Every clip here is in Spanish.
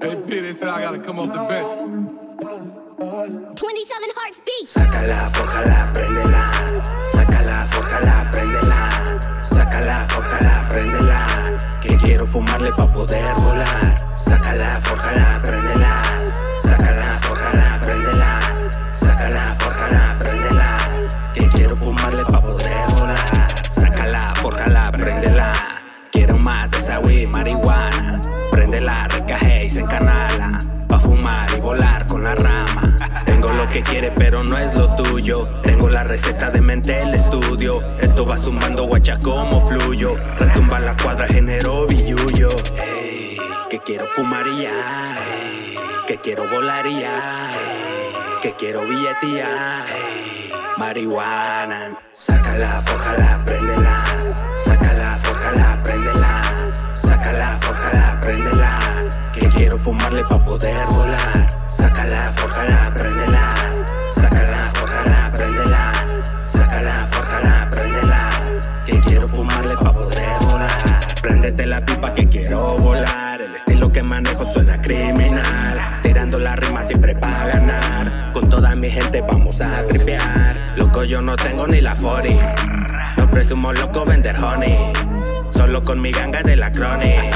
Hey, Peter said I gotta come off the bench. 27 hearts beat. Sácala, forjala, préndela. Sácala, forjala, préndela. Sácala, forjala, préndela. Que quiero fumarle pa' poder volar. Sácala, forjala, préndela. Recaje y se encanala. Pa' fumar y volar con la rama. Tengo lo que quiere, pero no es lo tuyo. Tengo la receta de mente el estudio. Esto va zumbando guacha como fluyo. Retumba la cuadra, genero billuyo. Ey, que quiero fumar y ya. Ey, que quiero volar y ya. Ey, que quiero billetía. Marihuana. Sácala, fórjala, préndela. Sácala, fórjala, préndela. Fumarle pa' poder volar. Sácala, fórjala, préndela. Sácala, fórjala, préndela. Sácala, fórjala, préndela. Que quiero fumarle pa' poder volar. Préndete la pipa que quiero volar. El estilo que manejo suena criminal. Tirando la rima siempre pa' ganar. Con toda mi gente vamos a tripear. Loco, yo no tengo ni la 40. Presumo loco vender honey. Solo con mi ganga de la chronic.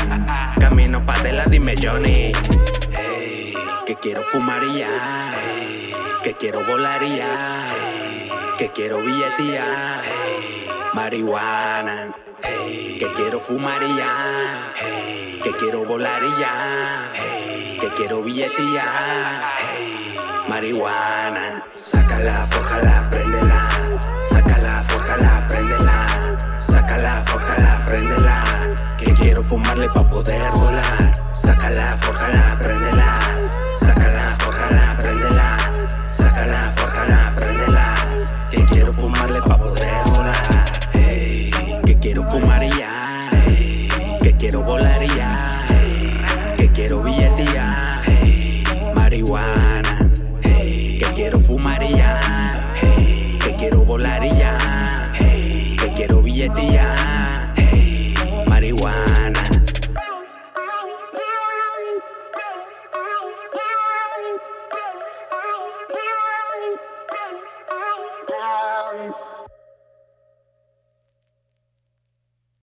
Camino pa' de la dime Johnny. Ey, que quiero fumar ya. Ey, que quiero volar ya. Que quiero billetía. Marihuana. Que quiero fumar y ya. Que quiero volar y ya. Que quiero billetía. Marihuana. Sácala, fórjala, préndela. Fumarle pa' poder volar. Sácala, fórjala, préndela. Sácala, fórjala, préndela. Sácala, fórjala, préndela. Que quiero fumarle pa' poder volar. Ey, que quiero fumar ya. Ey, que quiero volar ya. Ey, que quiero billetía. Ey, marihuana. Ey, que quiero fumar y ya. Ey, que quiero volar y ya. Ey, que quiero billetía. Charlie.